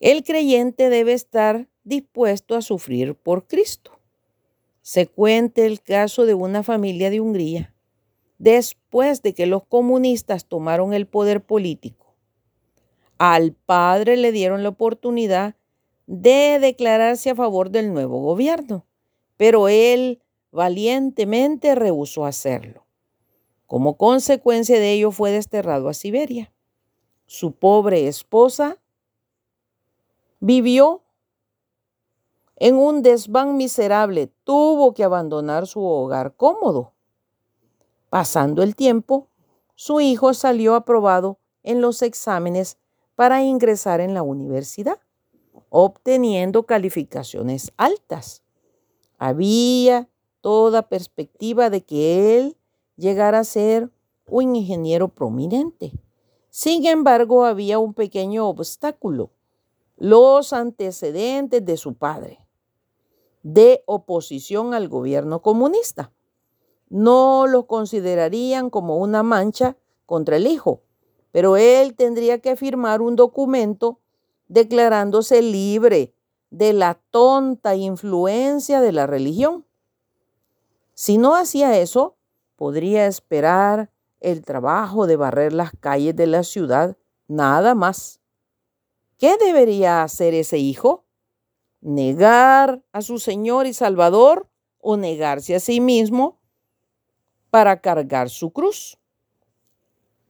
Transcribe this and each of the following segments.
El creyente debe estar dispuesto a sufrir por Cristo. Se cuenta el caso de una familia de Hungría después de que los comunistas tomaron el poder político. Al padre le dieron la oportunidad de declararse a favor del nuevo gobierno, pero él valientemente rehusó hacerlo. Como consecuencia de ello fue desterrado a Siberia. Su pobre esposa vivió en un desván miserable, tuvo que abandonar su hogar cómodo. Pasando el tiempo, su hijo salió aprobado en los exámenes para ingresar en la universidad, obteniendo calificaciones altas. Había toda perspectiva de que él llegara a ser un ingeniero prominente. Sin embargo, había un pequeño obstáculo, los antecedentes de su padre, de oposición al gobierno comunista. No lo considerarían como una mancha contra el hijo, pero él tendría que firmar un documento declarándose libre de la tonta influencia de la religión. Si no hacía eso, podría esperar el trabajo de barrer las calles de la ciudad, nada más. ¿Qué debería hacer ese hijo? ¿Negar a su Señor y Salvador o negarse a sí mismo para cargar su cruz?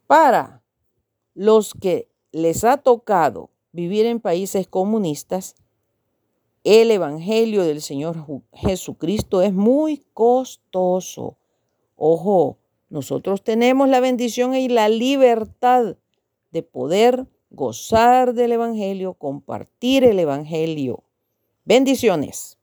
Para los que les ha tocado vivir en países comunistas, el Evangelio del Señor Jesucristo es muy costoso. Ojo, nosotros tenemos la bendición y la libertad de poder gozar del Evangelio, compartir el Evangelio. Bendiciones.